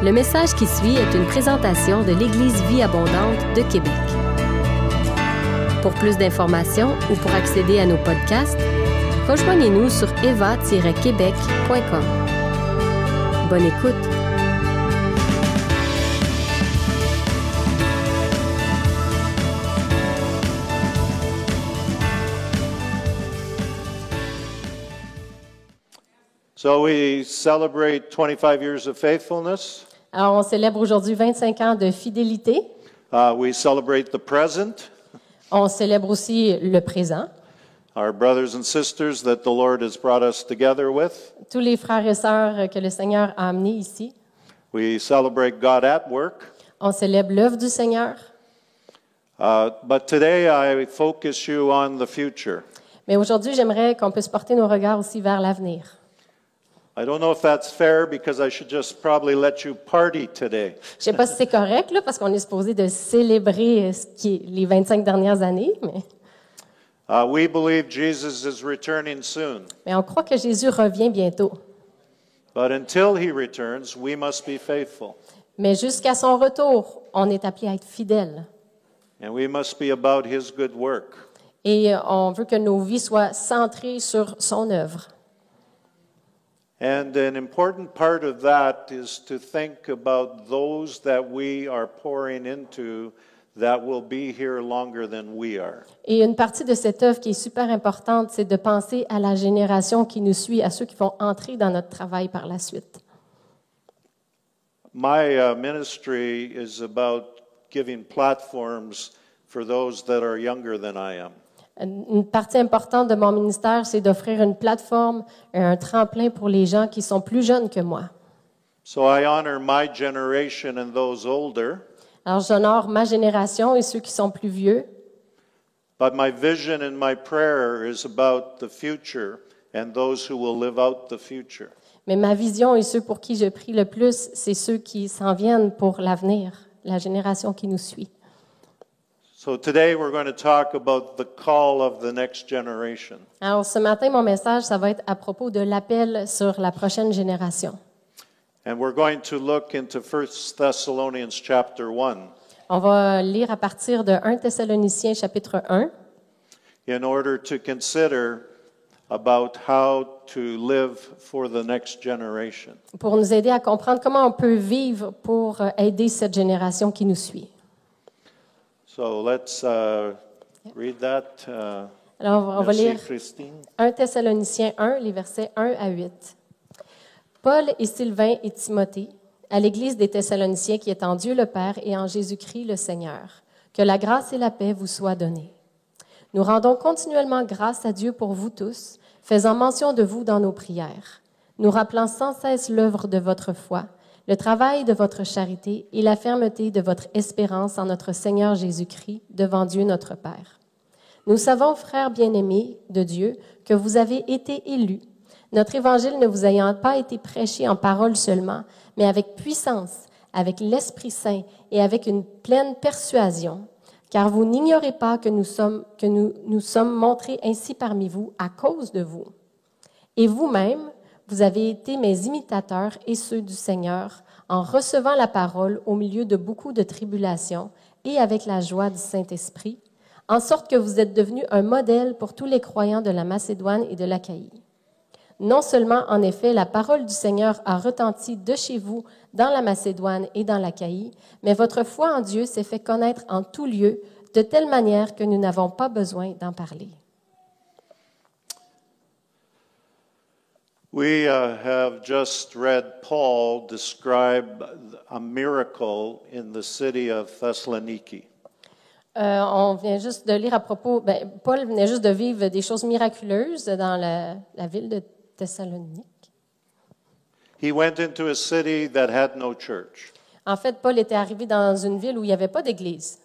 Le message qui suit est une présentation de l'Église Vie Abondante de Québec. Pour plus d'informations ou pour accéder à nos podcasts, rejoignez-nous sur eva-québec.com. Bonne écoute! So we celebrate 25 years of faithfulness. Alors, on célèbre aujourd'hui 25 ans de fidélité. Uh, we celebrate the present, On célèbre aussi le présent. our brothers and sisters that the Lord has brought us together with. Tous les frères et sœurs que le Seigneur a amenés ici. We celebrate God at work. On célèbre l'œuvre du Seigneur. Uh, but today I focus you on the future. Mais aujourd'hui, j'aimerais qu'on puisse porter nos regards aussi vers l'avenir. I don't know if that's fair because I should just probably let you party today. Je sais pas si c'est correct, là, parce qu'on est supposé de célébrer euh, ce qui est les 25 dernières années, mais, Uh, we believe Jesus is returning soon. mais on croit que Jésus revient bientôt. But until he returns, we must be faithful. Mais jusqu'à son retour, on est appelé à être fidèle. And we must be about his good work. Et euh, on veut que nos vies soient centrées sur son œuvre. And an important part of that is to think about those that we are pouring into that will be here longer than we are. Et une partie de cette œuvre qui est super importante, c'est de penser à la génération qui nous suit, à ceux qui vont entrer dans notre travail par la suite. My uh, ministry is about giving platforms for those that are younger than I am. Une partie importante de mon ministère, c'est d'offrir une plateforme, un tremplin pour les gens qui sont plus jeunes que moi. So I honor my generation and those older, Alors, j'honore ma génération et ceux qui sont plus vieux, but my vision and my prayer is about the future and those who will live out the future. mais ma vision et ceux pour qui je prie le plus, c'est ceux qui s'en viennent pour l'avenir, la génération qui nous suit. So today we're going to talk about the call of the next generation. Alors, ce matin, mon message, ça va être à propos de l'appel sur la prochaine génération. And we're going to look into 1 Thessalonians chapter 1 On va lire à partir de 1 Thessaloniciens chapitre 1 in order to consider about how to live for the next generation. pour nous aider à comprendre comment on peut vivre pour euh, aider cette génération qui nous suit. So let's uh, read that. Uh, Alors, on va, merci, lire Christine. 1 Thessaloniciens 1, les versets 1 à 8. Paul et Sylvain et Timothée, à l'Église des Thessaloniciens qui est en Dieu le Père et en Jésus-Christ le Seigneur, que la grâce et la paix vous soient données. Nous rendons continuellement grâce à Dieu pour vous tous, faisant mention de vous dans nos prières, nous rappelant sans cesse l'œuvre de votre foi, le travail de votre charité et la fermeté de votre espérance en notre Seigneur Jésus-Christ devant Dieu notre Père. Nous savons, frères bien-aimés de Dieu, que vous avez été élus, notre évangile ne vous ayant pas été prêché en parole seulement, mais avec puissance, avec l'Esprit Saint et avec une pleine persuasion, car vous n'ignorez pas que nous sommes, que nous, nous sommes montrés ainsi parmi vous à cause de vous. Et vous-même, vous avez été mes imitateurs et ceux du Seigneur, en recevant la parole au milieu de beaucoup de tribulations et avec la joie du Saint-Esprit, en sorte que vous êtes devenus un modèle pour tous les croyants de la Macédoine et de l'Achaïe. Non seulement, en effet, la parole du Seigneur a retenti de chez vous dans la Macédoine et dans l'Achaïe, mais votre foi en Dieu s'est fait connaître en tout lieu, de telle manière que nous n'avons pas besoin d'en parler. We uh, have just read Paul describe a miracle in the city of Thessaloniki. Euh, on vient juste de lire à propos, ben, Paul venait juste de vivre des choses miraculeuses dans la, la ville de Thessalonique. He went into a city that had no church, En fait, Paul était arrivé dans une ville où il n'y avait pas d'église,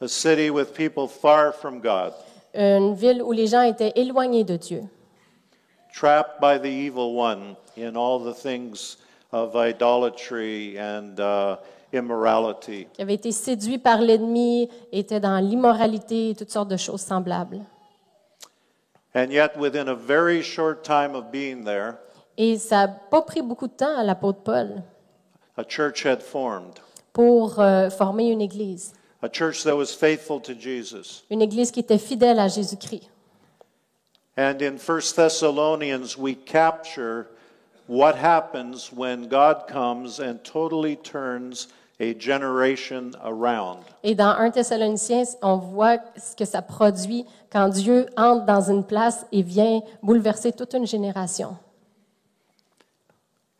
a city with people far from God, une ville où les gens étaient éloignés de Dieu, trapped by the evil one in all the things of idolatry and uh, immorality. qui avaient été séduits par l'ennemi, étaient dans l'immoralité et toutes sortes de choses semblables. And yet, within a very short time of being there, Et ça n'a pas pris beaucoup de temps à l'apôtre Paul. a church had formed, pour euh, former une église. a church that was faithful to Jesus. Une église qui était fidèle à Jésus-Christ. And in 1 Thessalonians, we capture what happens when God comes and totally turns a generation around. Et dans 1 Thessaloniciens, on voit ce que ça produit quand Dieu entre dans une place et vient bouleverser toute une génération.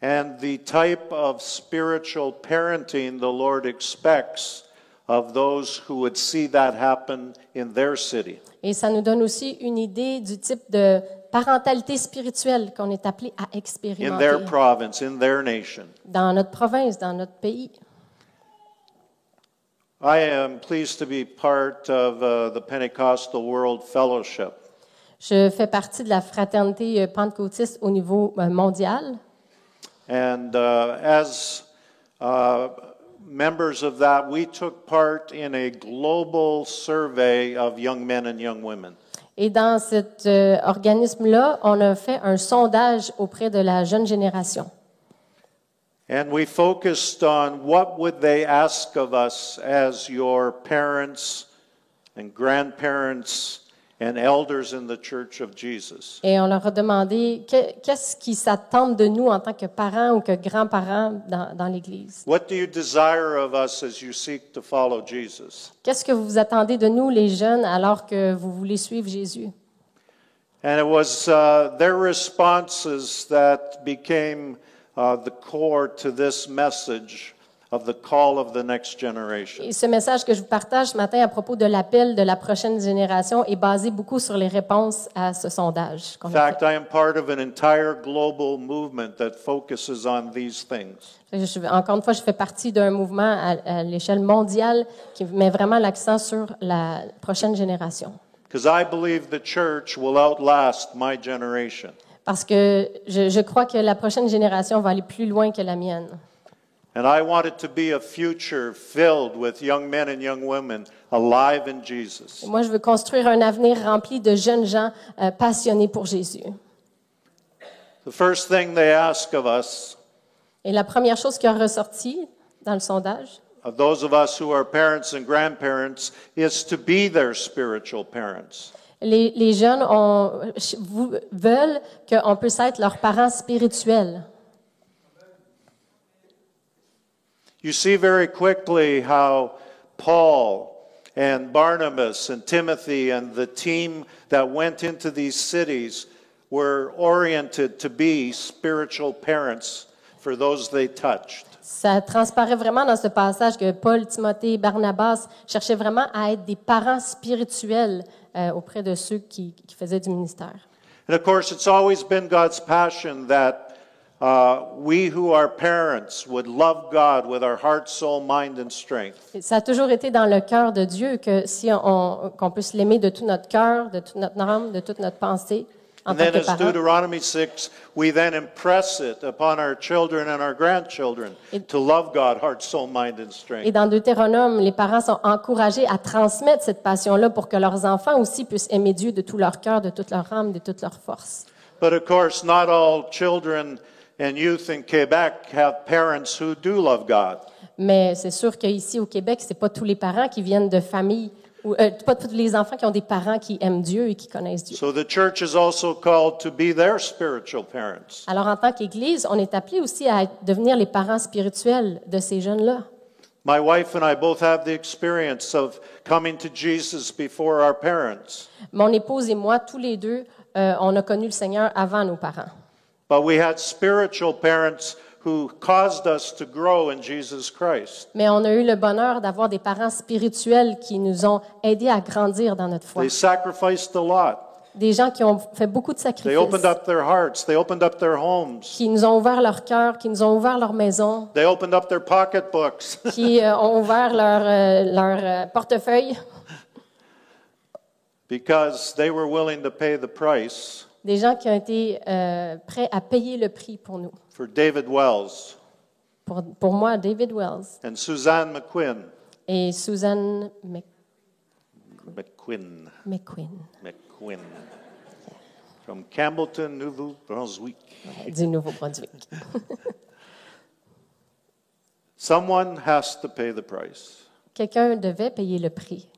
And the type of spiritual parenting the Lord expects of those who would see that happen in their city. Et ça nous donne aussi une idée du type de parentalité spirituelle qu'on est appelé à in their expérimenter province, in their nation. dans notre province, dans notre pays. I am pleased to be part of uh, the Pentecostal World Fellowship. Je fais partie de la fraternité euh, pentecôtiste au niveau euh, mondial. And uh, as uh, members of that, we took part in a global survey of young men and young women. Et dans cet euh, organisme-là, on a fait un sondage auprès de la jeune génération. And we focused on what would they ask of us as your parents and grandparents and elders in the Church of Jesus. Et on leur a demandé qu'est-ce qui s'attendent de nous en tant que parents ou que grands-parents dans, dans l'Église. What do you desire of us as you seek to follow Jesus? Qu'est-ce que vous attendez de nous, les jeunes, alors que vous voulez suivre Jésus? And it was uh, their responses that became uh, the core to this message of the call of the next generation. Et ce message que je vous partage ce matin à propos de l'appel de la prochaine génération est basé beaucoup sur les réponses à ce sondage. qu'on In a fact, I am part of an entire global movement that focuses on these things. fait. Je- encore une fois, je fais partie d'un mouvement à, à l'échelle mondiale qui met vraiment l'accent sur la prochaine génération. Because I believe the church will outlast my generation. Parce que je, je crois que la prochaine génération va aller plus loin que la mienne. And I want it to be a future filled with young men and young women alive in Jesus. Moi, je veux construire un avenir rempli de jeunes gens euh, passionnés pour Jésus. The first thing they ask of us, Et la première chose qui a ressorti dans le sondage, of those of us who are parents and grandparents, is to be their spiritual parents. les, les jeunes ont- veulent qu'on puisse être leurs parents spirituels. You see very quickly how Paul and Barnabas and Timothy and the team that went into these cities were oriented to be spiritual parents for those they touched. Ça transparaît vraiment dans ce passage que Paul, Timothée, Barnabas cherchaient vraiment à être des parents spirituels euh, auprès de ceux qui, qui faisaient du ministère. And of course, it's always been God's passion that uh, we who are parents would love God with our heart, soul, mind, and strength. Et Ça a toujours été dans le cœur de Dieu que si on, qu'on puisse l'aimer de tout notre cœur, de toute notre âme, de toute notre pensée, en And tant then, que as parents. Deuteronomy 6, we then impress it upon our children and our grandchildren to love God, heart, soul, mind, and Et strength. dans Deutéronome, les parents sont encouragés à transmettre cette passion-là pour que leurs enfants aussi puissent aimer Dieu de tout leur cœur, de toute leur âme, de toute leur force. But of course, not all children and youth in Quebec have parents who do love God. Mais c'est sûr qu'ici au Québec, c'est pas tous les parents qui viennent de familles, ou euh, pas tous les enfants qui ont des parents qui aiment Dieu et qui connaissent Dieu. So the church is also called to be their spiritual parents. Alors en tant qu'Église, on est appelé aussi à devenir les parents spirituels de ces jeunes-là. My wife and I both have the experience of coming to Jesus before our parents. Mon épouse et moi, tous les deux, euh, on a connu le Seigneur avant nos parents. But we had spiritual parents who caused us to grow in Jesus Christ. Mais on a eu le bonheur d'avoir des parents spirituels qui nous ont aidés à grandir dans notre foi. They sacrificed a lot. Des gens qui ont fait beaucoup de They sacrifices, opened up their hearts. They opened up their homes. qui nous ont ouvert leur cœur, qui nous ont ouvert leur maison, They opened up their pocketbooks. qui euh, ont ouvert leur, euh, leur euh, portefeuille. because they were willing to pay the price Des gens qui ont été euh, prêts à payer le prix pour nous. for David Wells Pour, pour moi, David Wells and Suzanne McQuinn. et Susan Mc- McQuinn. McQueen McQuinn. From Campbellton, Nouveau-Brunswick. ouais, du Nouveau-Brunswick. Someone has to pay the price. Quelqu'un devait payer le prix.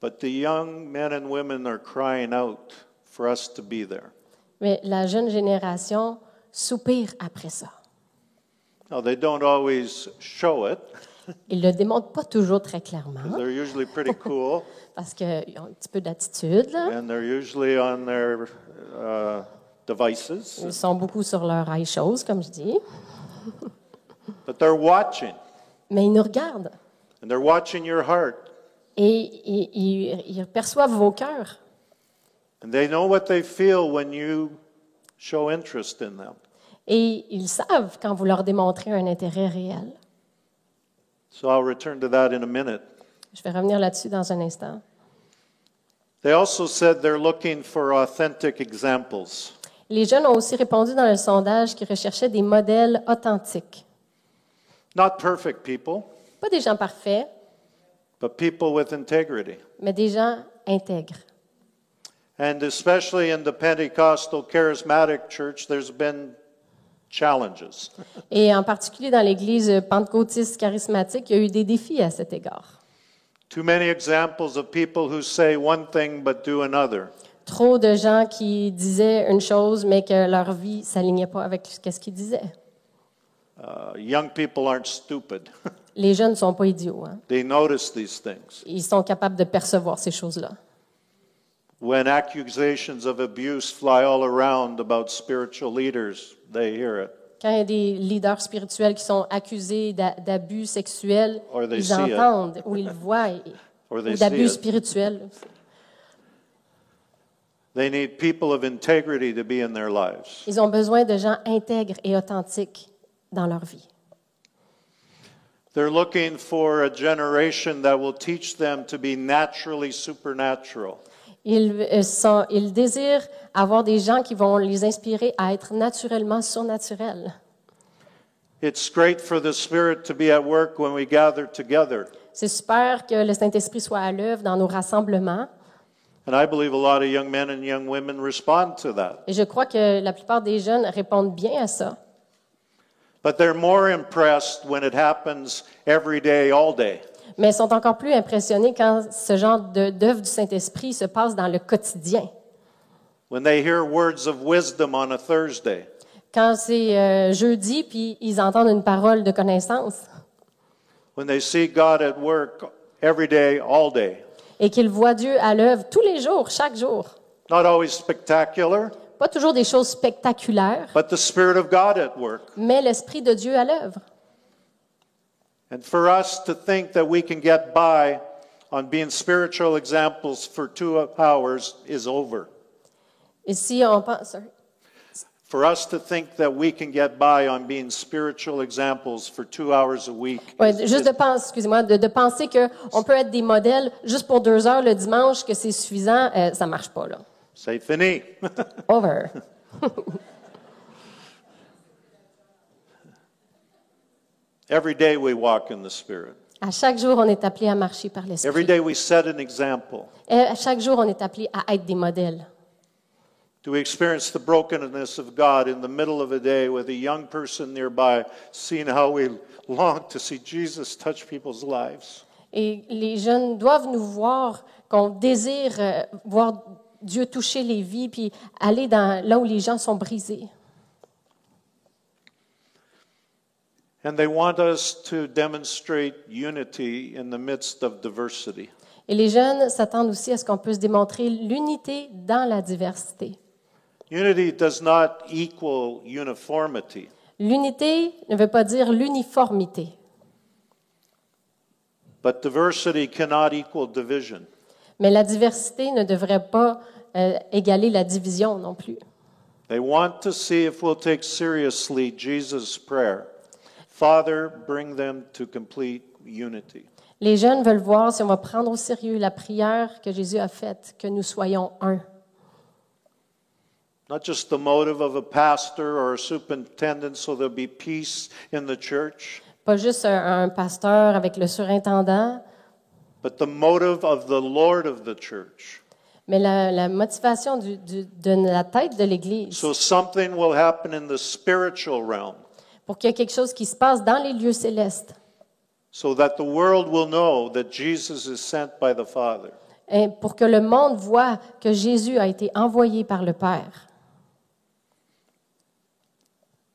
But the young men and women are crying out for us to be there. Mais la jeune génération soupire après ça. Now, they don't always show it, Ils ne le démontrent pas toujours très clairement they're usually pretty cool, parce qu'ils ont un petit peu d'attitude. là. and they're usually on their uh, devices, Ils sont beaucoup sur leur comme je dis. but they're watching, Mais ils nous regardent and they're watching your heart, et ils, perçoivent vos cœurs. and they know what they feel when you show interest in them. Et ils savent quand vous leur démontrez un intérêt réel. So I'll return to that in a minute. Je vais revenir là-dessus dans un instant. They also said they're looking for authentic examples. Les jeunes ont aussi répondu dans le sondage qu'ils recherchaient des modèles authentiques. Not perfect people, Pas des gens parfaits, but people with integrity. mais des gens intègres. And especially in the Pentecostal charismatic church, there's been challenges. Et en particulier dans l'Église pentecôtiste charismatique, il y a eu des défis à cet égard. Too many examples of people who say one thing but do another. Trop de gens qui disaient une chose, mais que leur vie ne s'alignait pas avec ce qu'ils disaient. Uh, young people aren't stupid. Les jeunes ne sont pas idiots. hein. they notice these things. Ils sont capables de percevoir ces choses-là. When accusations of abuse fly all around about spiritual leaders, they hear it. Quand il y a des leaders spirituels qui sont accusés d'a- d'abus sexuels, ils it. entendent ou ils voient, ou d'abus it. spirituels. They need people of integrity to be in their lives. Ils ont besoin de gens intègres et authentiques dans leur vie. They're looking for a generation that will teach them to be naturally supernatural. Ils, sont- ils désirent avoir des gens qui vont les inspirer à être naturellement surnaturels. It's great for the Spirit to be at work when we gather together. C'est super que le Saint-Esprit soit à l'œuvre dans nos rassemblements. And I believe a lot of young men and young women respond to that. Et je crois que la plupart des jeunes répondent bien à ça. But they're more impressed when it happens every day, all day. Mais ils sont encore plus impressionnés quand ce genre d'œuvre du Saint-Esprit se passe dans le quotidien. When they hear words of wisdom on a Thursday. Quand c'est euh, jeudi, puis ils entendent une parole de connaissance When they see God at work every day, all day. et qu'ils voient Dieu à l'œuvre tous les jours, chaque jour. Not always spectacular, Pas toujours des choses spectaculaires, but the Spirit of God at work. mais l'Esprit de Dieu à l'œuvre. And for us to think that we can get by on being spiritual examples for two hours is over. Et si on pense, sorry. For us to think that we can get by on being spiritual examples for two hours a week. Ouais, is- juste de penser, excusez-moi, de, de penser qu'on peut être des modèles juste pour deux heures le dimanche, que c'est suffisant, euh, ça marche pas, là. Say fini. Over. Every day we walk in the Spirit. À chaque jour, on est appelé à marcher par Every l'Esprit. day we set an example. Et à chaque jour, on est appelé à être des modèles. Do we experience the brokenness of God in the middle of a day with a young person nearby, seeing how we long to see Jesus touch people's lives? Et les jeunes doivent nous voir, qu'on désire euh, voir Dieu toucher les vies, puis aller dans, là où les gens sont brisés. And they want us to demonstrate unity in the midst of diversity. Et les jeunes s'attendent aussi à ce qu'on puisse démontrer l'unité dans la diversité. Unity does not equal uniformity. L'unité ne veut pas dire l'uniformité, But diversity cannot equal division. mais la diversité ne devrait pas euh, égaler la division non plus. They want to see if we'll take seriously Jesus' prayer Father, bring them to complete unity. Les jeunes veulent voir si on va prendre au sérieux la prière que Jésus a faite, que nous soyons un. Not just the motive of a pastor or a superintendent so there'll be peace in the church, Pas juste un, un pasteur avec le surintendant, but the motive of the Lord of the church. Mais la, la motivation du- du- de la tête de l'Église So something will happen in the spiritual realm pour qu'il y ait quelque chose qui se passe dans les lieux célestes, so that the world will know that Jesus is sent by the Father. et pour que le monde voit que Jésus a été envoyé par le Père.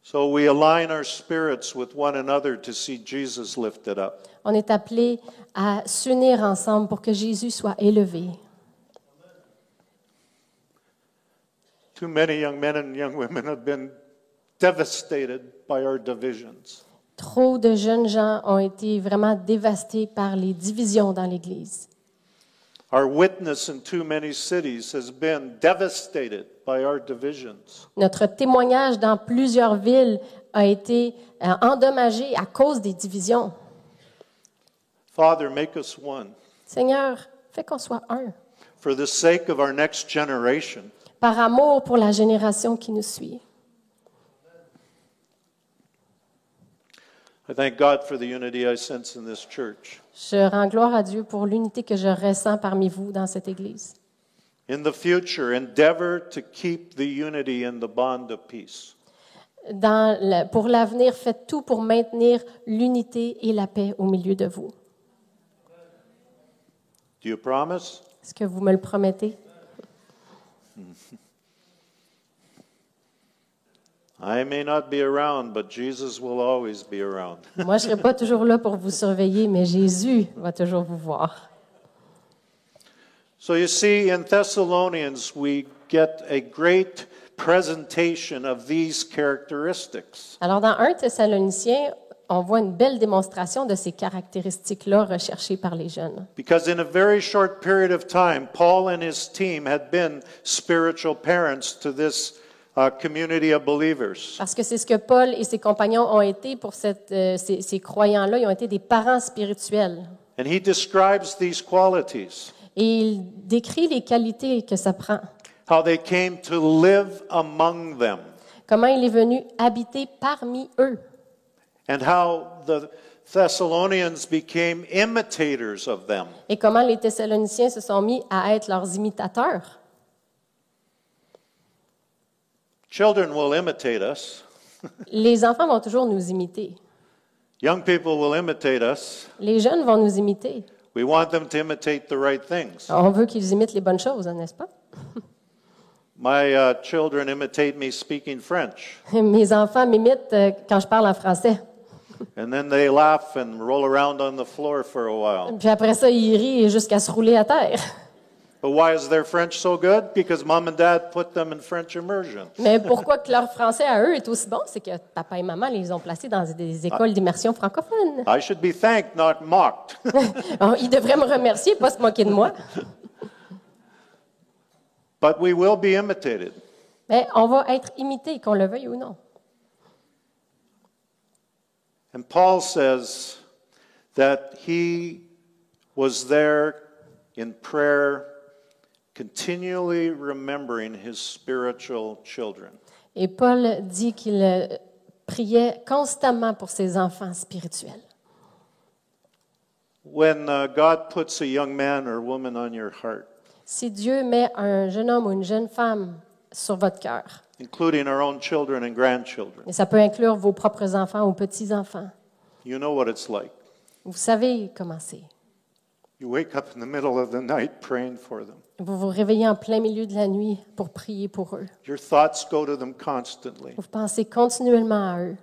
So we align our spirits with one another to see Jesus lifted up. On est appelé à s'unir ensemble pour que Jésus soit élevé. Too many young men and young women have been devastated by our divisions. Trop de jeunes gens ont été vraiment dévastés par les divisions dans l'Église. Our witness in too many cities has been devastated by our divisions. Notre témoignage dans plusieurs villes a été euh, endommagé à cause des divisions. Father, make us one Seigneur, fais qu'on soit un, for the sake of our next generation. Par amour pour la génération qui nous suit. I thank God for the unity I sense in this church. Je rends gloire à Dieu pour l'unité que je ressens parmi vous dans cette Église. In the future, endeavor to keep the unity and the bond of peace. Dans le- pour l'avenir, faites tout pour maintenir l'unité et la paix au milieu de vous. Do you promise? Est-ce que vous me le promettez? I may not be around, but Jesus will always be around. Moi, je ne serai pas toujours là pour vous surveiller, mais Jésus va toujours vous voir. So you see, in Thessalonians, we get a great presentation of these characteristics. Alors, dans 1 Thessaloniciens, on voit une belle démonstration de ces caractéristiques-là recherchées par les jeunes. Because in a very short period of time, Paul and his team had been spiritual parents to this uh, community of believers. Parce que c'est ce que Paul et ses compagnons ont été pour cette, euh, ces, ces croyants-là. Ils ont été des parents spirituels. And he describes these qualities, Et il décrit les qualités que ça prend. how they came to live among them, Comment il est venu habiter parmi eux. And how the Thessalonians became imitators of them. Et comment les Thessaloniciens se sont mis à être leurs imitateurs. Children will imitate us. Les enfants vont toujours nous imiter. Young people will imitate us. Les jeunes vont nous imiter. We want them to imitate the right things. On veut qu'ils imitent les bonnes choses, n'est-ce pas? My uh, children imitate me speaking French, Mes enfants m'imitent euh, quand je parle en français. And then they laugh and roll around on the floor for a while. Puis après ça, ils rient jusqu'à se rouler à terre. But why is their French so good? Because mom and dad put them in French immersion. Mais pourquoi que leur français à eux est aussi bon? C'est que papa et maman les ont placés dans des écoles d'immersion francophone. I should be thanked, not mocked. Ils devraient me remercier, pas se moquer de moi. but we will be imitated. Mais on va être imité, qu'on le veuille ou non. And Paul says that he was there in prayer, continually remembering his spiritual children. Et Paul dit qu'il priait constamment pour ses enfants spirituels. When uh, God puts a young man or woman on your heart, Si Dieu met un jeune homme ou une jeune femme sur votre cœur, including our own children and grandchildren, et ça peut inclure vos propres enfants ou petits-enfants, you know what it's like. vous savez comment c'est. You wake up in the middle of the night praying for them. Vous vous réveillez en plein milieu de la nuit pour prier pour eux. Your thoughts go to them constantly. Vous pensez continuellement à eux.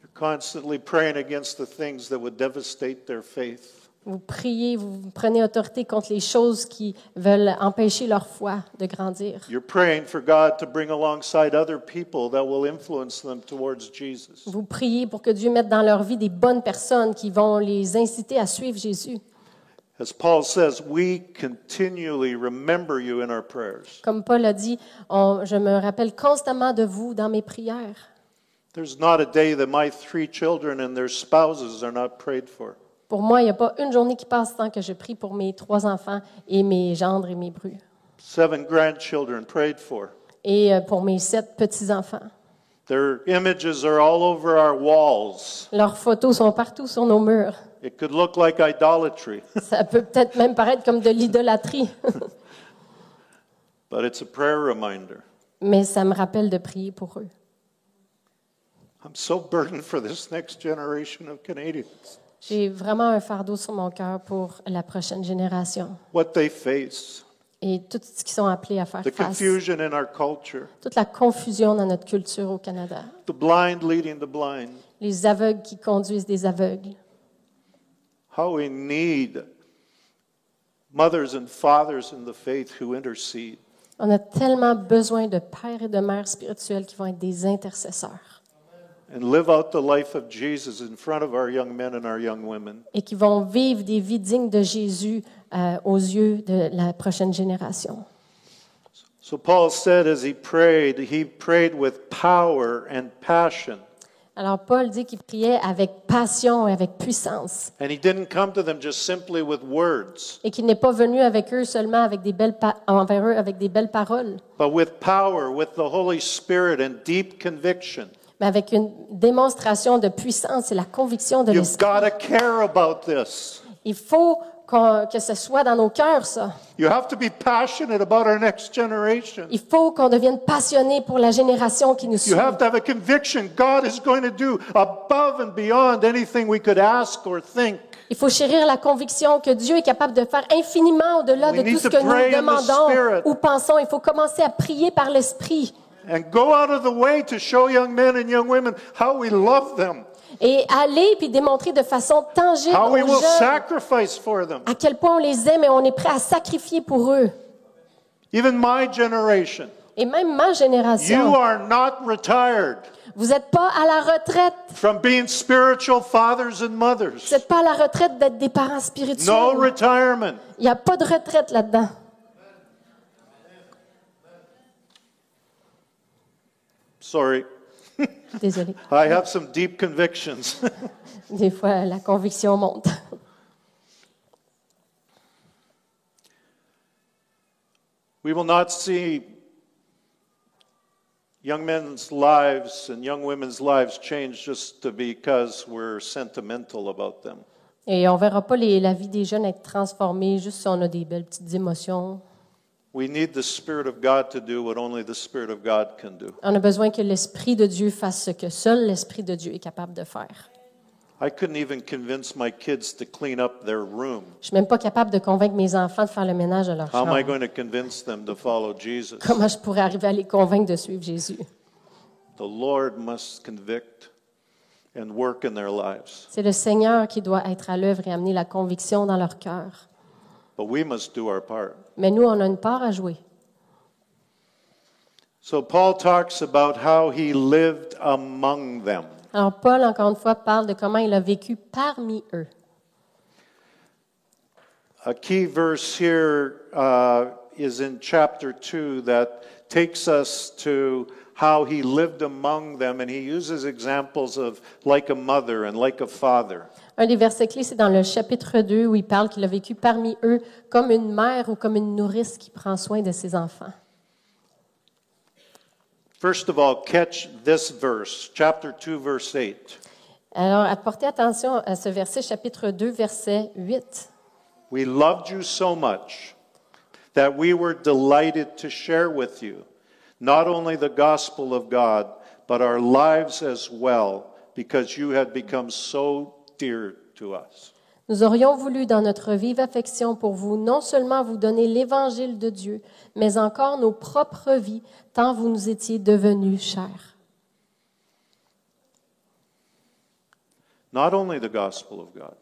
You're constantly praying against the things that would devastate their faith. Vous priez, vous prenez autorité contre les choses qui veulent empêcher leur foi de grandir. You're praying for God to bring alongside other people that will influence them towards Jesus. Vous priez pour que Dieu mette dans leur vie des bonnes personnes qui vont les inciter à suivre Jésus. As Paul says, we continually remember you in our prayers. Comme Paul a dit, on- je me rappelle constamment de vous dans mes prières. There's not a day that my three children and their spouses are not prayed for. Pour moi, il n'y a pas une journée qui passe sans que je prie pour mes trois enfants et mes gendres et mes brus. Seven grandchildren prayed for. Et euh, pour mes sept petits-enfants. Their images are all over our walls. Leurs photos sont partout sur nos murs. It could look like idolatry, Ça peut peut-être même paraître comme de l'idolâtrie, but it's a prayer reminder. mais ça me rappelle de prier pour eux. I'm so burdened for this next generation of Canadians, J'ai vraiment un fardeau sur mon cœur pour la prochaine génération what they face, et tout ce qu'ils sont appelés à faire the face. confusion in our culture, Toute la confusion dans notre culture au Canada. the blind leading the blind. Les aveugles qui conduisent des aveugles. How we need mothers and fathers in the faith who intercede. On a tellement besoin de pères et de mères spirituels qui vont être des intercesseurs et qui vont vivre des vies dignes de Jésus euh, aux yeux de la prochaine génération. So Paul said as he prayed, he prayed with power and passion. Alors Paul dit qu'il priait avec passion et avec puissance And he didn't come to them just simply with words, et qu'il n'est pas venu avec eux seulement avec des belles envers eux avec des belles paroles, but with power, with the Holy Spirit and deep conviction. Mais avec une démonstration de puissance et la conviction de l'esprit. Il faut que ce soit dans nos cœurs, ça. You have to be passionate about our next generation. Il faut qu'on devienne passionné pour la génération qui nous suit. You have to have a conviction God is going to do above and beyond anything we could ask or think. Il faut chérir la conviction que Dieu est capable de faire infiniment au-delà de tout ce que nous demandons ou pensons. Il faut commencer à prier par l'Esprit And go out of the way to show young men and young women how we love them, et aller puis démontrer de façon tangible how aux jeunes à quel point on les aime et on est prêt à sacrifier pour eux. Even my generation. Et même ma You génération, are not retired vous n'êtes pas à la retraite. from being spiritual fathers and Vous mothers. n'êtes pas à la retraite d'être des parents No spirituels. retirement. Il n'y a pas de retraite là-dedans. Sorry, Désolée. I have some deep convictions. Des fois, la conviction monte. we will not see young men's lives and young women's lives change just because we're sentimental about them. Et on ne verra pas les- la vie des jeunes être transformée juste si on a des belles petites émotions. On a besoin que l'Esprit de Dieu fasse ce que seul l'Esprit de Dieu est capable de faire. I couldn't even convince my kids to clean up their room. Je suis même pas capable de convaincre mes enfants de faire le ménage de leur How am I chambre. going to convince them to follow Jesus? Comment je pourrais arriver à les convaincre de suivre Jésus? The Lord must convict and work in their lives, C'est le Seigneur qui doit être à l'œuvre et amener la conviction dans leur cœur. But we must do our part. Mais nous, on a une part à jouer. So Paul talks about how he lived among them. Alors, Paul, encore une fois, parle de comment il a vécu parmi eux. A key verse here uh, is in chapter 2 that takes us to how he lived among them, and he uses examples of like a mother and like a father. Un des versets clés, c'est dans le chapitre 2 où il parle qu'il a vécu parmi eux comme une mère ou comme une nourrice qui prend soin de ses enfants. First of all, catch this verse, chapter 2, verse 8. Alors, apportez attention à ce verset, chapitre 2, verset 8. We loved you so much that we were delighted to share with you not only the gospel of God, but our lives as well, because you had become so dear to us. Nous aurions voulu, dans notre vive affection pour vous, non seulement vous donner l'évangile de Dieu, mais encore nos propres vies, tant vous nous étiez devenus chers. Not only the gospel of God,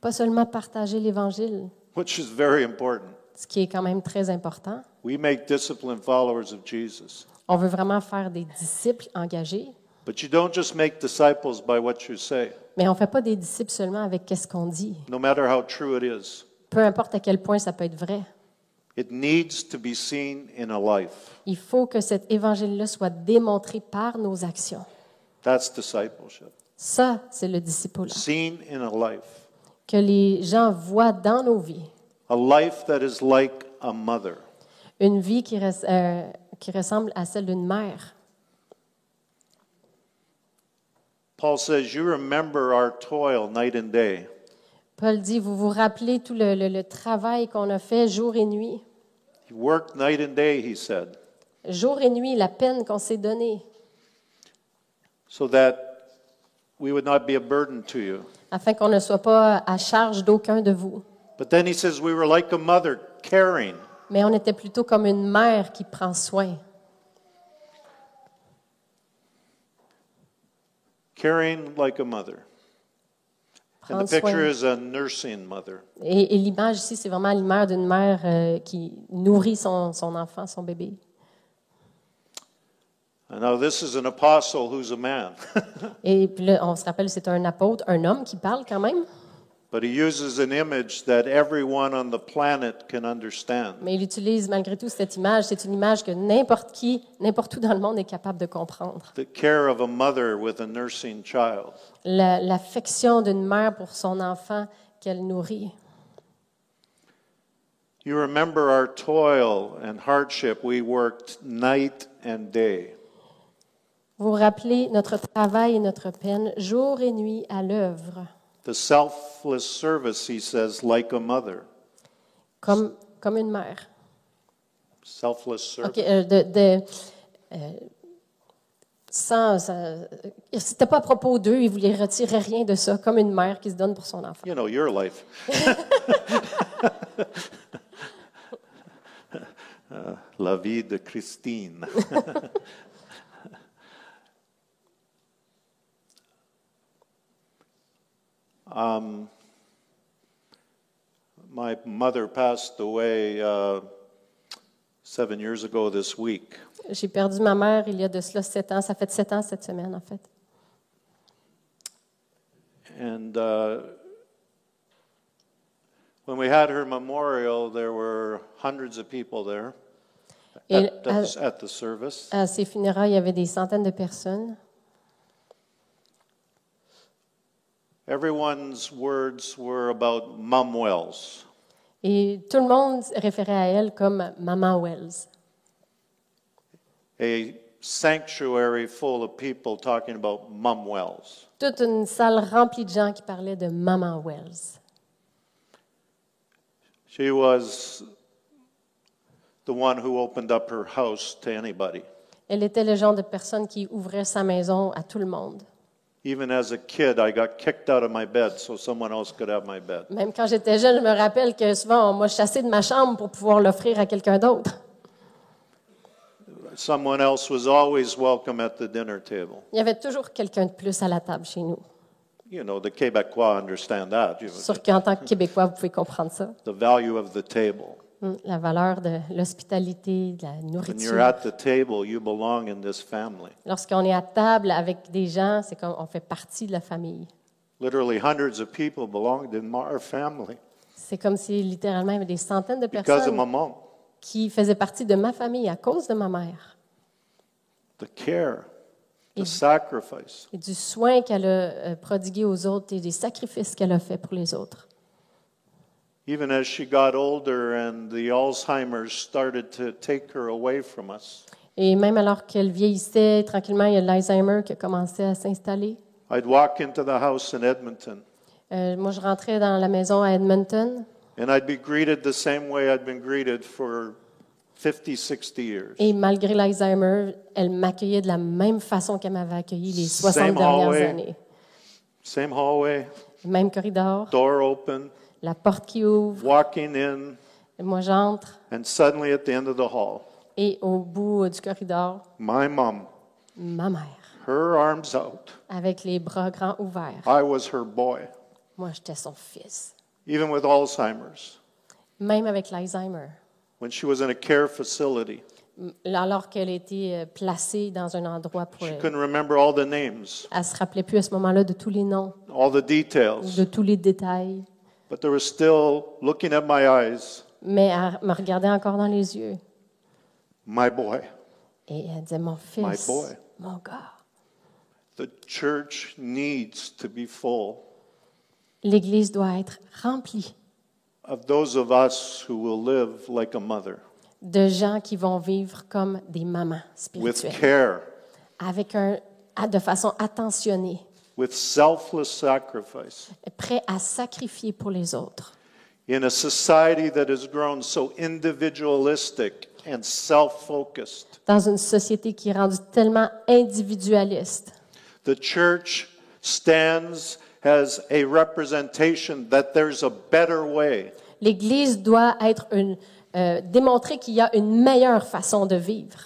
Pas seulement partager l'évangile, which is very important. ce qui est quand même très important. We make disciplined followers of Jesus. On veut vraiment faire des disciples engagés, But you don't just make disciples by what you say, mais on ne fait pas des disciples seulement avec qu'est-ce qu'on dit. no matter how true it is. Peu importe à quel point ça peut être vrai. It needs to be seen in a life. Il faut que cet évangile-là soit démontré par nos actions. That's discipleship. Ça, c'est le disciple. Seen in a life. Que les gens voient dans nos vies A life that is like a mother. une vie qui, res- euh, qui ressemble à celle d'une mère. Paul says, You remember our toil night and day. Paul dit, vous vous rappelez tout le, le- le travail qu'on a fait jour et nuit. You worked night and day, he said, Jour et nuit, la peine qu'on s'est donnée. so that we would not be a burden to you. afin qu'on ne soit pas à charge d'aucun de vous. But then he says we were like a mother, caring. Mais on était plutôt comme une mère qui prend soin. Caring like a mother. And the picture is a nursing mother. Et, et l'image ici, c'est vraiment l'image d'une mère euh, qui nourrit son, son enfant, son bébé. And now this is an apostle who's a man, Et puis là, on se rappelle, c'est un apôtre, un homme qui parle quand même, mais il utilise malgré tout cette image. C'est une image que n'importe qui, n'importe où dans le monde est capable de comprendre. The care of a mother with a nursing child. La- L'affection d'une mère pour son enfant qu'elle nourrit. You remember our toil and hardship. We worked night and day. Vous vous rappelez notre travail et notre peine, jour et nuit à l'œuvre, The selfless service, he says, like a mother. comme, comme une mère. Selfless service. OK, euh, de, de, euh, sans, c'était pas à propos d'eux, ils voulaient retirer rien de ça, comme une mère qui se donne pour son enfant. You know, your life. Uh, La vie de Christine. um, my mother passed away uh, seven years ago this week. J'ai perdu ma mère il y a de cela sept ans. Ça fait sept ans cette semaine, en fait. And uh, when we had her memorial, there were hundreds of people there Et at, the service. à ses funérailles, il y avait des centaines de personnes. Everyone's words were about Mum Wells. Et tout le monde référait à elle comme Maman Wells. a sanctuary full of people talking about Mum Wells. Toute une salle remplie de gens qui parlaient de Maman Wells. She was the one who opened up her house to anybody. Elle était le genre de personne qui ouvrait sa maison à tout le monde. Even as a kid, I got kicked out of my bed so someone else could have my bed. Même quand j'étais jeune, je me rappelle que souvent on m'a chassé de ma chambre pour pouvoir l'offrir à quelqu'un d'autre. Someone else was always welcome at the dinner table. Il y avait toujours quelqu'un de plus à la table chez nous. You know, the Quebecois understand that. Sûr qu'en tant que Québécois, vous pouvez comprendre ça. the value of the table. Hum, La valeur de l'hospitalité, de la nourriture. Lorsqu'on est à table avec des gens, c'est comme on fait partie de la famille. Literally, hundreds of people belonged in our family C'est comme si littéralement il y avait des centaines de personnes qui faisaient partie de ma famille à cause de ma mère The care, the Et- sacrifice. et du soin qu'elle a euh, prodigué aux autres et des sacrifices qu'elle a fait pour les autres. Even as she got older and the Alzheimer's started to take her away from us, Et même alors qu'elle vieillissait, tranquillement, il y a l'Alzheimer qui a commencé à s'installer. I'd walk into the house in Edmonton Euh, moi, je rentrais dans la maison à Edmonton and I'd be greeted the same way I'd been greeted for 50, 60 years. et malgré l'Alzheimer, elle m'accueillait de la même façon qu'elle m'avait accueilli les 60 Same dernières hallway. années. Same hallway, Même corridor, door open, la porte qui ouvre, walking in, et moi j'entre and suddenly at the end of the hall, et au bout du corridor, my mom, ma mère, her arms out. avec les bras grands ouverts. I was her boy, Moi, j'étais son fils. even with Alzheimer's. Même avec l'Alzheimer. When she was in a care facility, M- Alors qu'elle était euh, placée dans un endroit pour she elle. couldn't remember all the names, Elle se rappelait plus à ce moment-là de tous les noms, all the details. de tous les détails. But there was still looking at my eyes, Mais elle me regardait encore dans les yeux. my boy. Et elle disait, mon fils, My boy. mon gars. The church needs to be full L'Église doit être remplie of those of us who will live like a mother, de gens qui vont vivre comme des mamans with spirituelles, care, avec un, à- de façon attentionnée, with selfless sacrifice. prêts à sacrifier pour les autres. In a society that has grown so individualistic and self focused, Dans une société qui est rendue tellement individualiste, the church stands as a representation that there's a better way. L'Église doit être une, euh, démontrer qu'il y a une meilleure façon de vivre,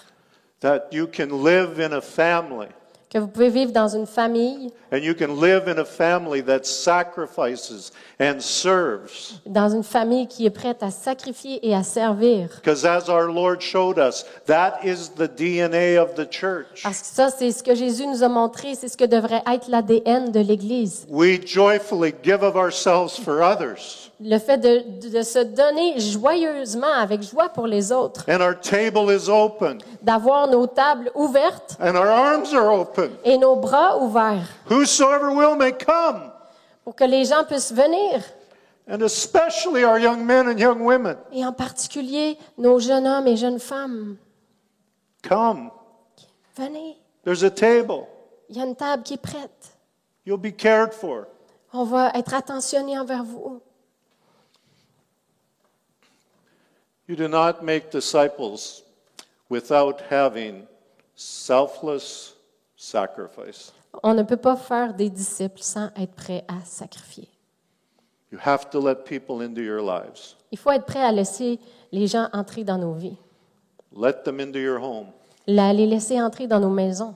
That you can live in a family que vous pouvez vivre dans une famille, and you can live in a family that sacrifices and serves. dans une famille qui est prête à sacrifier et à servir. Because as our Lord showed us, that is the DNA of the church. Parce que ça, c'est ce que Jésus nous a montré, c'est ce que devrait être l'ADN de l'Église. We joyfully give of ourselves for others. Le fait de, de se donner joyeusement, avec joie pour les autres, And our table is open d'avoir nos tables ouvertes and our arms are open. Et nos bras ouverts Whosoever will may come. pour que les gens puissent venir, And especially our young men and young women. et en particulier nos jeunes hommes et jeunes femmes. Come. Venez, There's a table. il y a une table qui est prête. You'll be cared for. On va être attentionné envers vous. You do not make disciples without having selfless sacrifice. On ne peut pas faire des disciples sans être prêt à sacrifier. You have to let people into your lives. Il faut être prêt à laisser les gens entrer dans nos vies, Let them into your home la- les laisser entrer dans nos maisons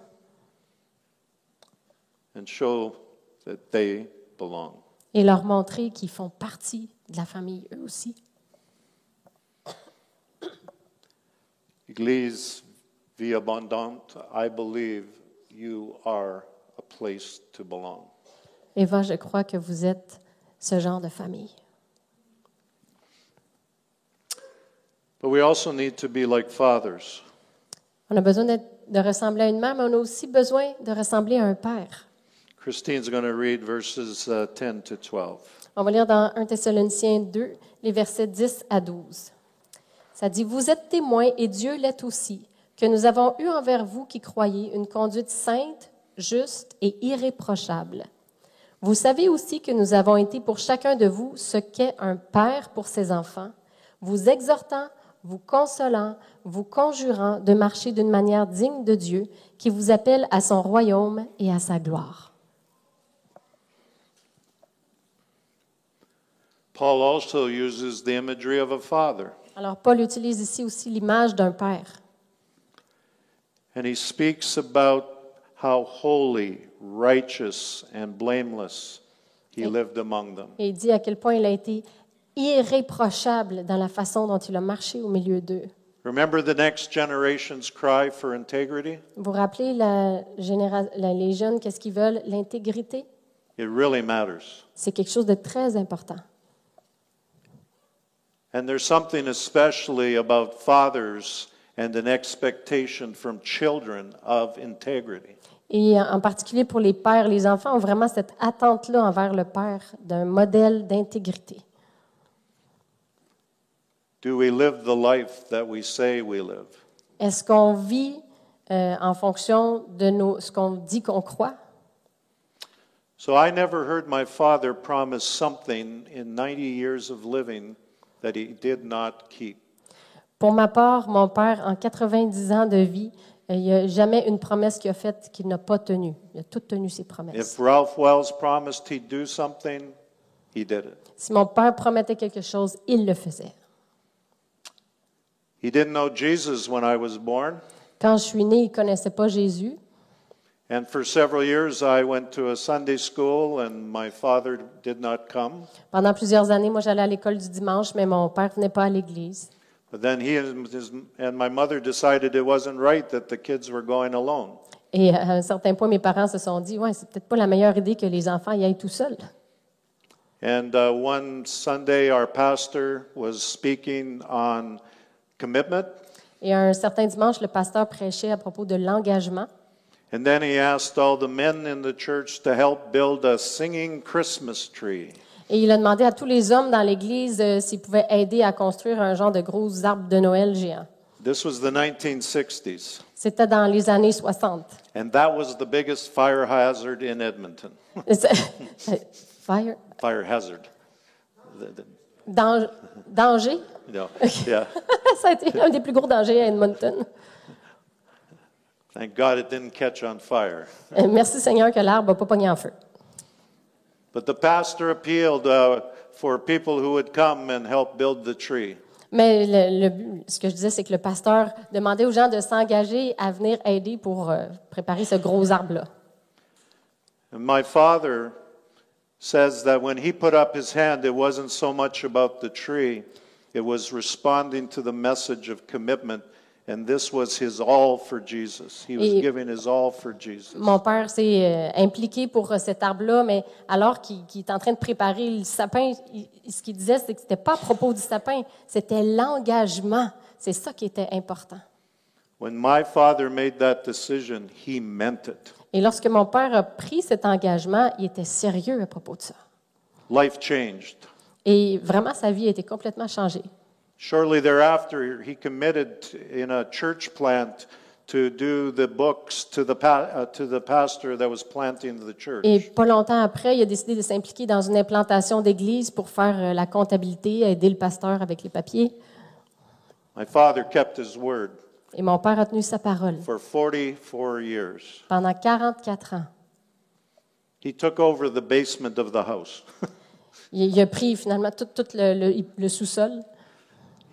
and show that they belong. et leur montrer qu'ils font partie de la famille eux aussi. Église Vie Abondante, I believe you are a place to belong. Eva, je crois que vous êtes ce genre de famille. But we also need to be like fathers. On a besoin de ressembler à une mère, mais on a aussi besoin de ressembler à un père. Christine's going to read verses uh, 10 to 12. On va lire dans 1 Thessaloniciens 2, les versets 10 à 12. Ça dit, Vous êtes témoins, et Dieu l'est aussi, que nous avons eu envers vous qui croyez une conduite sainte, juste et irréprochable. Vous savez aussi que nous avons été pour chacun de vous ce qu'est un père pour ses enfants, vous exhortant, vous consolant, vous conjurant de marcher d'une manière digne de Dieu, qui vous appelle à son royaume et à sa gloire. Paul also uses the imagery of a father, Alors Paul utilise ici aussi l'image d'un père. And he speaks about how holy, righteous, and blameless he lived among them. Et il dit à quel point il a été irréprochable dans la façon dont il a marché au milieu d'eux. Remember the next generation's cry for integrity? Vous vous rappelez la généra- la- les jeunes, qu'est-ce qu'ils veulent? L'intégrité? It really matters. C'est quelque chose de très important. And there's something especially about fathers and an expectation from children of integrity. Et en particulier pour les pères, les enfants ont vraiment cette attente-là envers le père d'un modèle d'intégrité. Do we live the life that we say we live? Est-ce qu'on vit euh, en fonction de nos, ce qu'on dit qu'on croit? So I never heard my father promise something in 90 years of living that he did not keep. Pour ma part, mon père, en 90 ans de vie, euh, il n'y a jamais une promesse qu'il a faite qu'il n'a pas tenue. Il a tout tenu ses promesses. If Ralph Wells promised he'd do something, he did it. Si mon père promettait quelque chose, il le faisait. He didn't know Jesus when I was born, Quand je suis née, il ne connaissait pas Jésus. and for several years I went to a Sunday school and my father did not come. Pendant plusieurs années, moi, j'allais à l'école du dimanche, mais mon père ne venait pas à l'église. But then he and, his, and my mother decided it wasn't right that the kids were going alone. Et à un certain point, mes parents se sont dit, ouais, c'est peut-être pas la meilleure idée que les enfants y aillent tout seuls. And uh, one Sunday, our pastor was speaking on commitment, Et un certain dimanche, le pasteur prêchait à propos de l'engagement. and then he asked all the men in the church to help build a singing Christmas tree. Et il a demandé à tous les hommes dans l'église euh, s'ils pouvaient aider à construire un genre de gros arbre de Noël géant. This was the 1960s, C'était dans les années 60. and that was the biggest fire hazard in Edmonton. Fire? Fire hazard. The- the- Dan- danger? no, yeah. Ça a été un des plus gros dangers à Edmonton. Thank God it didn't catch on fire. Euh, Merci Seigneur que l'arbre n'a pas pogné en feu. But the pastor appealed uh, for people who would come and help build the tree. Mais le- le- ce que je disais, c'est que le pasteur demandait aux gens de s'engager à venir aider pour euh, préparer ce gros arbre-là. And my father says that when he put up his hand, it wasn't so much about the tree, it was responding to the message of commitment. And this was his all for Jesus. He was giving his all for Jesus. Mon père s'est euh, impliqué pour euh, cet arbre-là, mais alors qu'il qu'il est en train de préparer le sapin, il- ce qu'il disait, c'est que c'était pas à propos du sapin, c'était l'engagement. C'est ça qui était important. When my father made that decision, he meant it. Et lorsque mon père a pris cet engagement, il était sérieux à propos de ça. Life changed. Et vraiment, sa vie a été complètement changée. Shortly thereafter, he committed in a church plant to do the books to the, uh, to the pastor that was planting the church. Et pas longtemps après, il a décidé de s'impliquer dans une implantation d'église pour faire euh, la comptabilité, aider le pasteur avec les papiers. My father kept his word Et mon père a tenu sa parole for 44 years. pendant 44 ans. He took over the basement of the house. Il, il a pris finalement tout, tout le, le- le sous-sol.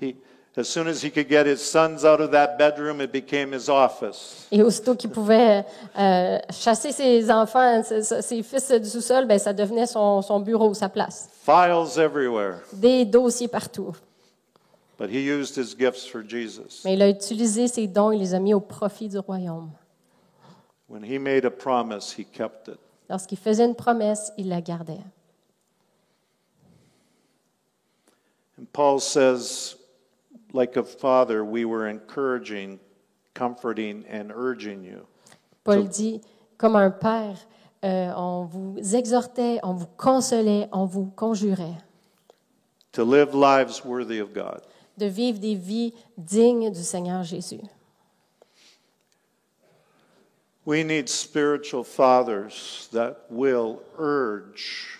He, as soon as he could get his sons out of that bedroom, it became his office. Et aussitôt qu'il pouvait euh, chasser ses enfants, ses, ses fils du sous-sol, ben, ça devenait son, son bureau, sa place. Files everywhere. Des dossiers partout. But he used his gifts for Jesus. Mais il a utilisé ses dons et les a mis au profit du royaume. When he made a promise, he kept it. Lorsqu'il faisait une promesse, il la gardait. And Paul says, like a father, we were encouraging, comforting, and urging you. Paul dit, comme un père, euh, on vous exhortait, on vous consolait, on vous conjurait to live lives worthy of God. de vivre des vies dignes du Seigneur Jésus. We need spiritual fathers that will urge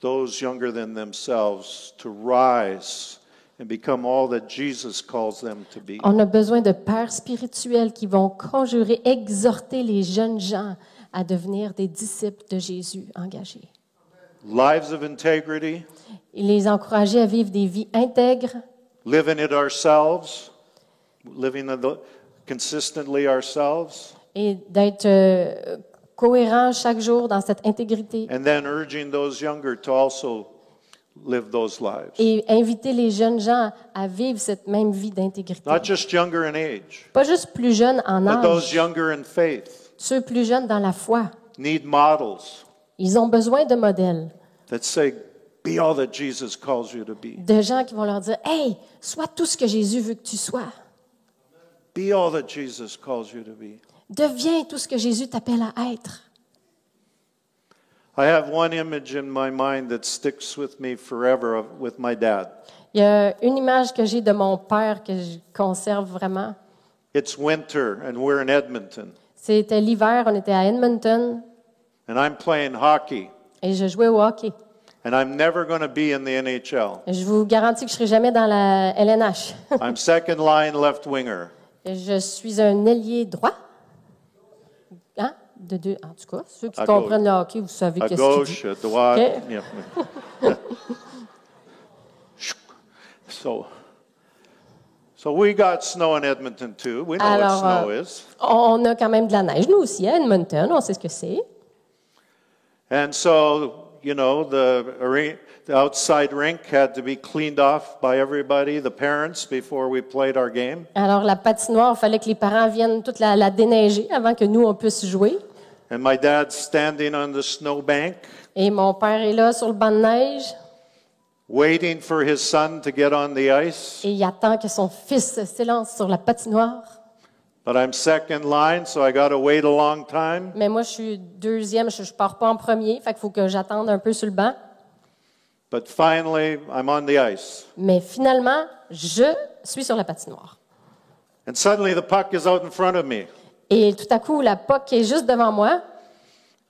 those younger than themselves to rise and become all that Jesus calls them to be. On a besoin de pères spirituels qui vont conjurer, exhorter les jeunes gens à devenir des disciples de Jésus engagés. Lives of integrity, Et les encourager à vivre des vies intègres, living it ourselves, living it consistently ourselves, et d'être euh, cohérents chaque jour dans cette intégrité. and then urging those younger to also live those lives. Et inviter les jeunes gens à vivre cette même vie d'intégrité. Not just younger in age, Pas juste plus jeunes en but those âge, younger in faith ceux plus jeunes dans la foi. need models Ils ont besoin de modèles, that say, Be all that Jesus calls you to be. de gens qui vont leur dire Hey, sois tout ce que Jésus veut que tu sois. Be all that Jesus calls you to be. Deviens tout ce que Jésus t'appelle à être. I have one image in my mind that sticks with me forever of, with my dad. Il y a une image que j'ai de mon père que je conserve vraiment. It's winter and we're in Edmonton, C'était l'hiver, on était à Edmonton and I'm playing hockey, et je jouais au hockey. and I'm never going to be in the NHL. Je vous garantis que je ne serai jamais dans la LNH. I'm second line left winger. je suis un ailier droit. De deux, en tout cas, ceux qui À comprennent le hockey, vous savez À qu'est-ce qu'il gauche, dit. à droite. Ok? yeah. so, so we got snow in Edmonton too. We know Alors, what snow euh, is. on a quand même de la neige, nous aussi, à Edmonton, on sait ce que c'est. And so, you know, the, the outside rink had to be cleaned off by everybody, the parents, before we played our game. Alors, la patinoire, il fallait que les parents viennent toute la, la déneiger avant que nous, on puisse jouer. And my dad's standing on the snowbank, Et mon père est là sur le banc de neige waiting for his son to get on the ice. et il attend que son fils s'élance sur la patinoire. But I'm second line, so I got to wait a long time. Mais moi, je suis deuxième, je ne pars pas en premier, fait qu'il faut que j'attende un peu sur le banc. But finally, I'm on the ice. Mais finalement, je suis sur la patinoire. And suddenly the puck is out in front of me. Et tout à coup, la POC est juste devant moi.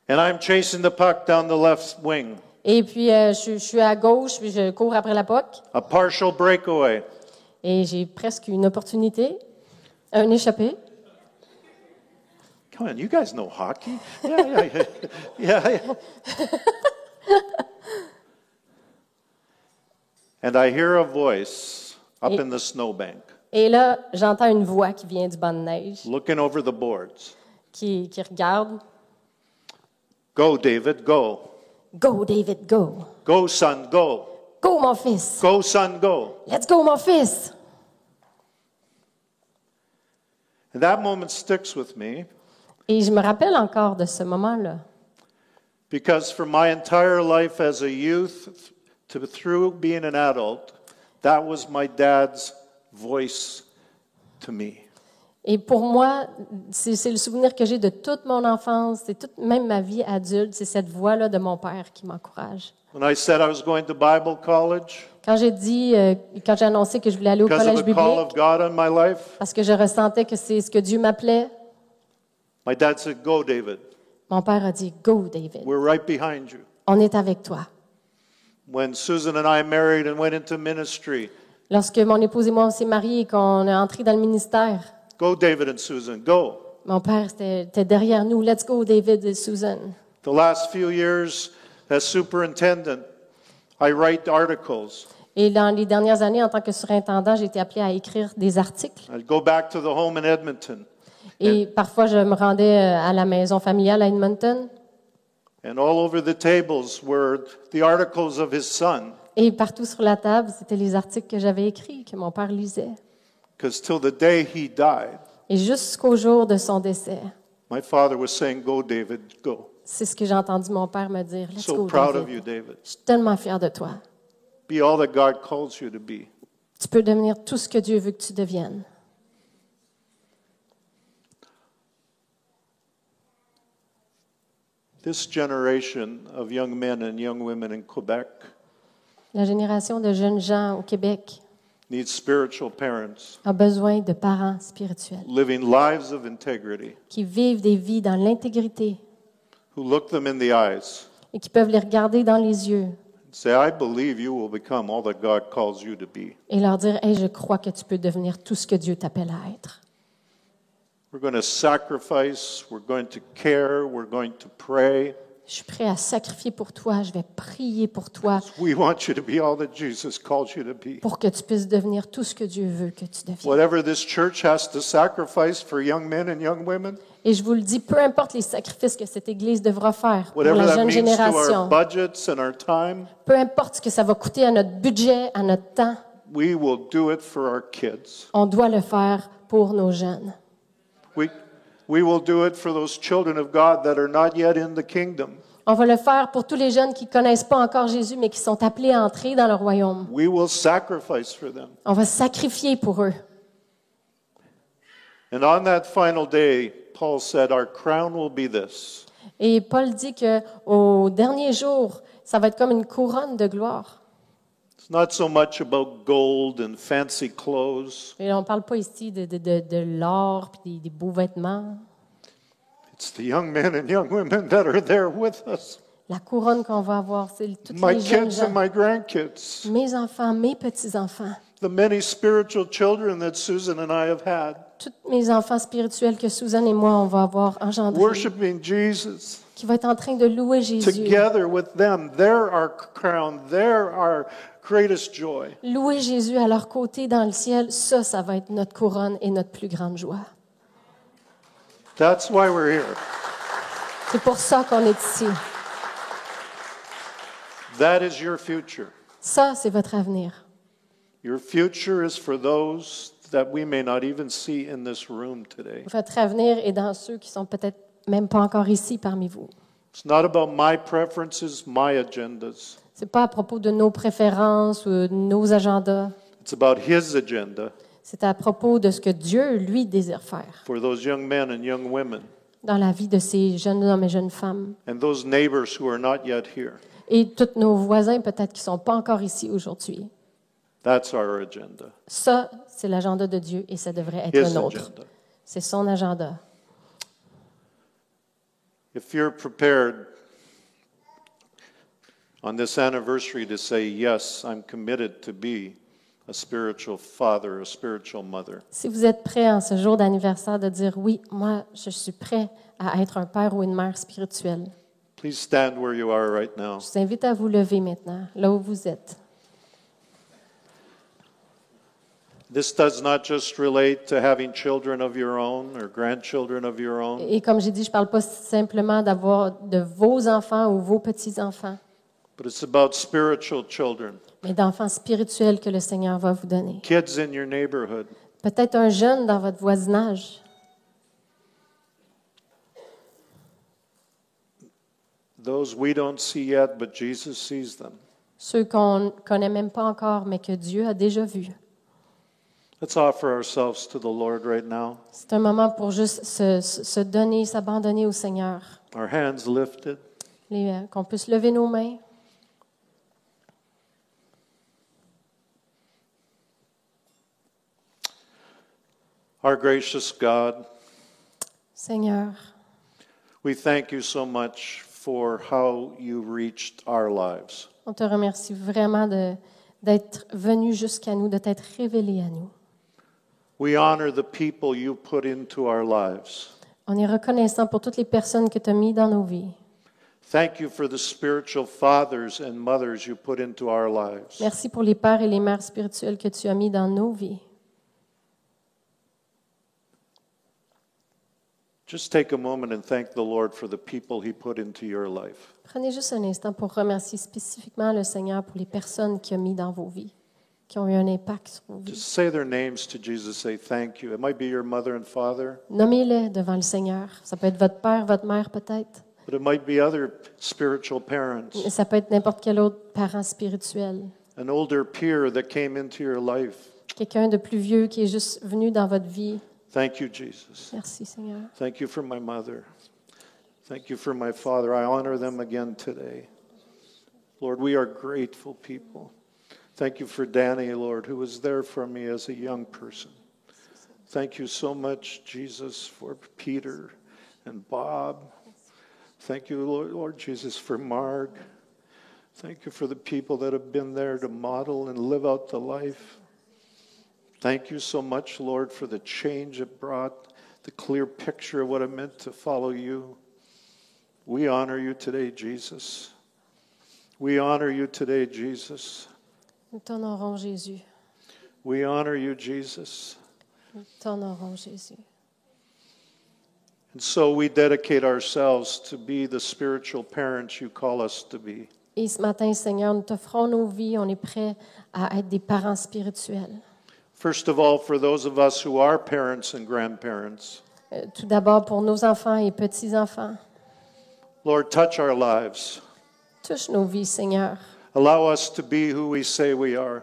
And I'm chasing the puck down the left wing. Et puis, euh, je, je suis à gauche, puis je cours après la POC. A partial breakaway. Et j'ai presque une opportunité, un échappé. Come on, you guys know hockey. Yeah, yeah, yeah. yeah, yeah. And I hear a voice up Et- in the snowbank Et là, j'entends une voix qui vient du banc de neige, looking over the boards. qui, qui regarde. Go, David, go. Go, David, go. Go, son, go. Go, mon fils. Go, son, go. Let's go, mon fils. And that moment sticks with me Et je me rappelle encore de ce moment-là. because for my entire life as a youth to through being an adult, that was my dad's voice to me. Et pour moi, c'est le souvenir que j'ai de toute mon enfance, c'est toute même ma vie adulte, c'est cette voix-là de mon père qui m'encourage. When I said I was going to Bible college Quand j'ai dit, euh, quand j'ai annoncé que je voulais aller au collège biblique, parce que je ressentais que c'est ce que Dieu m'appelait, my dad said, Go, David. mon père a dit, Go, David, We're right behind you. on est avec toi. When Susan and I married and went into ministry, Lorsque mon épouse et moi on s'est mariés et qu'on est entré dans le ministère, go, David and Susan, go. mon père était, était derrière nous. Let's go, David et Susan. The last few years as superintendent, I write articles. Et dans les dernières années, en tant que surintendant, j'ai été appelé à écrire des articles. I'd go back to the home in Edmonton, Et parfois, je me rendais euh, à la maison familiale à Edmonton. and all over the tables were the articles of his son. Et partout sur la table, c'était les articles que j'avais écrits, que mon père lisait. Because till the day he died, Et jusqu'au jour de son décès, my father was saying, Go, David, go. c'est ce que j'ai entendu mon père me dire. Let's So go, proud of David. you, David. Je suis tellement fier de toi. Be all that God calls you to be. Tu peux devenir tout ce que Dieu veut que tu deviennes. This generation of young men and young women in Quebec La génération de jeunes gens au Québec needs spiritual parents a besoin de parents spirituels living lives of integrity qui vivent des vies dans l'intégrité who look them in the eyes et qui peuvent les regarder dans les yeux and say, I believe you will become all that God calls you to be. et leur dire Hey, je crois que tu peux devenir tout ce que Dieu t'appelle à être. We're going to sacrifice, we're going to care, we're going to pray. Je suis prêt à sacrifier pour toi, je vais prier pour toi We want you to be all that Jesus calls you to be. pour que tu puisses devenir tout ce que Dieu veut que tu deviennes. Whatever this church has to sacrifice for young men and young women, Et je vous le dis, peu importe les sacrifices que cette Église devra faire pour whatever la jeune génération, budgets and our time, peu importe ce que ça va coûter à notre budget, à notre temps, we will do it for our kids. on doit le faire pour nos jeunes. We, we will do it for those children of God that are not yet in the kingdom. On va le faire pour tous les jeunes qui ne connaissent pas encore Jésus, mais qui sont appelés à entrer dans le royaume. We will sacrifice for them. On va sacrifier pour eux. And on that final day, Paul said, Our crown will be this Et Paul dit que au dernier jour, ça va être comme une couronne de gloire. It's not so much about gold and fancy clothes, Et on parle pas ici de, de, de, de l'or puis des, des beaux vêtements. it's the young men and young women that are there with us. La couronne qu'on va avoir, c'est tous My les jeunes kids and my grandkids, Mes enfants, mes petits-enfants, the many spiritual children that Susan and I have had, tous mes enfants spirituels que Suzanne et moi, on va avoir engendrés, worshiping Jesus. qui va être en train de louer Jésus. Together with them, they're our crown, they're our greatest joy. Louer Jésus à leur côté dans le ciel, ça, ça va être notre couronne et notre plus grande joie. That's why we're here. C'est pour ça qu'on est ici. That is your future. Ça, c'est votre avenir. Your future is for those that we may not even see in this room today. Votre avenir est dans ceux qui sont peut-être même pas encore ici parmi vous. It's not about my preferences, my agendas. C'est pas à propos de nos préférences ou de nos agendas. It's about His agenda C'est à propos de ce que Dieu, lui, désire faire for those young men and young women dans la vie de ces jeunes hommes et jeunes femmes. and those neighbors who are not yet here. Et tous nos voisins, peut-être, qui sont pas encore ici aujourd'hui. That's our agenda. Ça, c'est l'agenda de Dieu et ça devrait être His le nôtre. agenda. C'est son agenda. If you're prepared on this anniversary to say, Yes, I'm committed to be a spiritual father, a spiritual mother, Si vous êtes prêt en ce jour d'anniversaire de dire oui, moi, je suis prêt à être un père ou une mère spirituelle, please stand where you are right now. je vous invite à vous lever maintenant, là où vous êtes. This does not just relate to having children of your own or grandchildren of your own, Et comme j'ai dit, je ne parle pas simplement d'avoir de vos enfants ou vos petits-enfants, but it's about spiritual children, mais d'enfants spirituels que le Seigneur va vous donner. kids in your neighborhood. Peut-être un jeune dans votre voisinage. Those we don't see yet, but Jesus sees them. Ceux qu'on ne connaît même pas encore, mais que Dieu a déjà vus. Let's offer ourselves to the Lord right now, C'est un moment pour juste se, se- donner, s'abandonner au Seigneur. our hands lifted. Euh, Qu'on puisse lever nos mains. Our gracious God, Seigneur, we thank you so much for how you reached our lives. on te remercie vraiment d'être venu jusqu'à nous, de t'être révélé à nous. We honor the people you put into our lives. On est reconnaissant pour toutes les personnes que tu as mis dans nos vies. Thank you for the spiritual fathers and mothers you put into our lives. Merci pour les pères et les mères spirituelles que tu as mis dans nos vies. Just take a moment and thank the Lord for the people he put into your life. Prenez juste un instant pour remercier spécifiquement le Seigneur pour les personnes qu'il a mis dans vos vies, qui ont eu un impact sur. Just say their names to Jesus. Say thank you. It might be your mother and father, Nommez-les devant le Seigneur. Ça peut être votre père, votre mère peut-être, but it might be other spiritual parents, ça peut être n'importe quel autre parent spirituel. an older peer that came into your life. Quelqu'un de plus vieux qui est juste venu dans votre vie. Thank you, Jesus. Merci Seigneur. Thank you for my mother. Thank you for my father. I honor them again today. Lord, we are grateful people. Thank you for Danny, Lord, who was there for me as a young person. Thank you so much, Jesus, for Peter and Bob. Thank you, Lord, Lord Jesus, for Marg. Thank you for the people that have been there to model and live out the life. Thank you so much, Lord, for the change it brought, the clear picture of what it meant to follow you. We honor you today, Jesus. We honor you today, Jesus. Nous t'honorons Jésus. We honor you, Jesus. Nous t'honorons Jésus. And so we dedicate ourselves to be the spiritual parents you call us to be. Et ce matin, Seigneur, nous t'offrons nos vies. On est prêts à être des parents spirituels. First of all, for those of us who are parents and grandparents, Euh, Tout d'abord pour nos enfants et petits-enfants. Lord, touch our lives. Touche nos vies, Seigneur. Allow us to be who we say we are.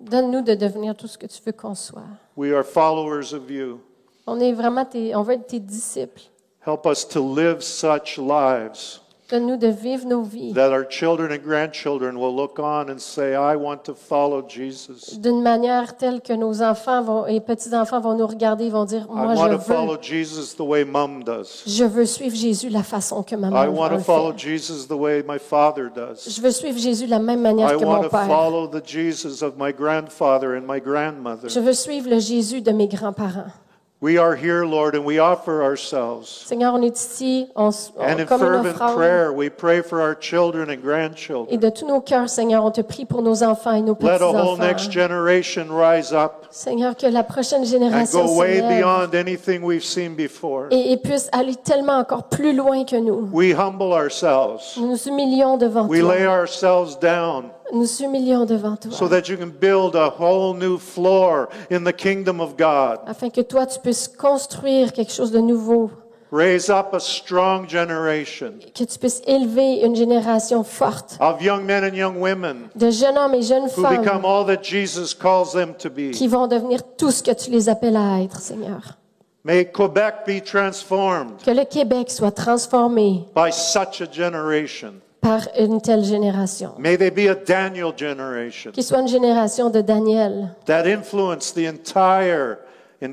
Donne-nous de devenir tout ce que tu veux qu'on soit. We are followers of you. On est vraiment tes, on veut être tes disciples. Help us to live such lives Donne-nous de vivre nos vies that our children and grandchildren will look on and say, I want to follow Jesus. d'une manière telle que nos enfants vont, et petits-enfants vont nous regarder et vont dire, I moi, want to je follow veux, Jesus the way mom does. je veux suivre Jésus la façon que ma I want to follow fait. Jesus the way my father does. Je veux suivre Jésus de la même manière I que want mon to père. follow the Jesus of my grandfather and my grandmother. Je veux suivre le Jésus de mes grands-parents. We are here, Lord, and we offer ourselves. Seigneur, on est ici, on, s- on- And in comme une fervent offrande. prayer, we pray for our children and Et grandchildren. de tous nos cœurs, Seigneur, on te prie pour nos enfants et nos Let a whole next petits-enfants. generation rise up Seigneur, que la prochaine and génération go se way lève beyond anything we've seen before. et, et puisse aller tellement encore plus loin que nous. We humble ourselves. Nous nous humilions devant We lay toi. ourselves down Nous nous humilions devant toi. so that you can build a whole new floor in the kingdom of God. afin que toi, tu puisses construire quelque chose de nouveau, Raise up a strong generation que tu puisses élever une génération forte of young men and young women de jeunes hommes et jeunes who become femmes all that Jesus calls them to be. qui vont devenir tout ce que tu les appelles à être, Seigneur. May Quebec be transformed Que le Québec soit transformé by such a generation. Par une telle génération. May they be a Daniel generation Qu'il soit une génération de Daniel that influence the entire in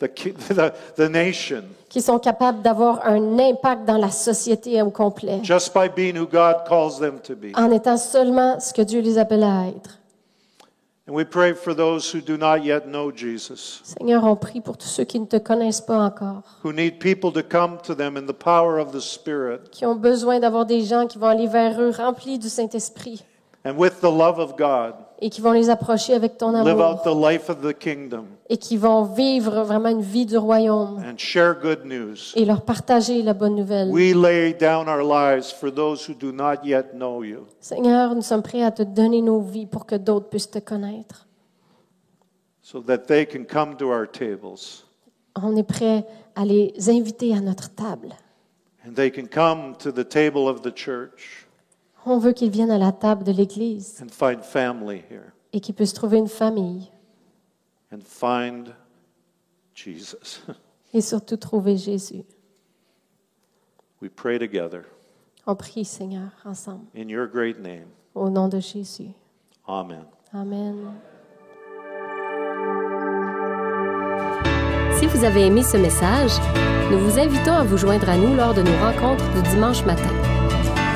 the, ki- the, the nation qui sont capables d'avoir un impact dans la société au complet, just by being who God calls them to be. en étant seulement ce que Dieu les appelle à être. And we pray for those who do not yet know Jesus, Seigneur, on prie pour tous ceux qui ne te connaissent pas encore, who need people to come to them in the power of the Spirit qui ont besoin d'avoir des gens qui vont aller vers eux remplis du Saint-Esprit. and with the love of God et qui vont les approcher avec ton live out amour the life of the kingdom, et qui vont vivre vraiment une vie du royaume and share good news. et leur partager la bonne nouvelle. We lay down our lives for those who do not yet know you. Seigneur, nous sommes prêts à te donner nos vies pour que d'autres puissent te connaître. so that they can come to our tables On est prêt à les inviter à notre table. and they can come to the table of the church On veut qu'ils viennent à la table de l'Église and find family here et qu'ils puissent trouver une famille and find Jesus. et surtout trouver Jésus. we pray together On prie, Seigneur, ensemble, in your great name. au nom de Jésus. Amen. Amen. Si vous avez aimé ce message, nous vous invitons à vous joindre à nous lors de nos rencontres du dimanche matin.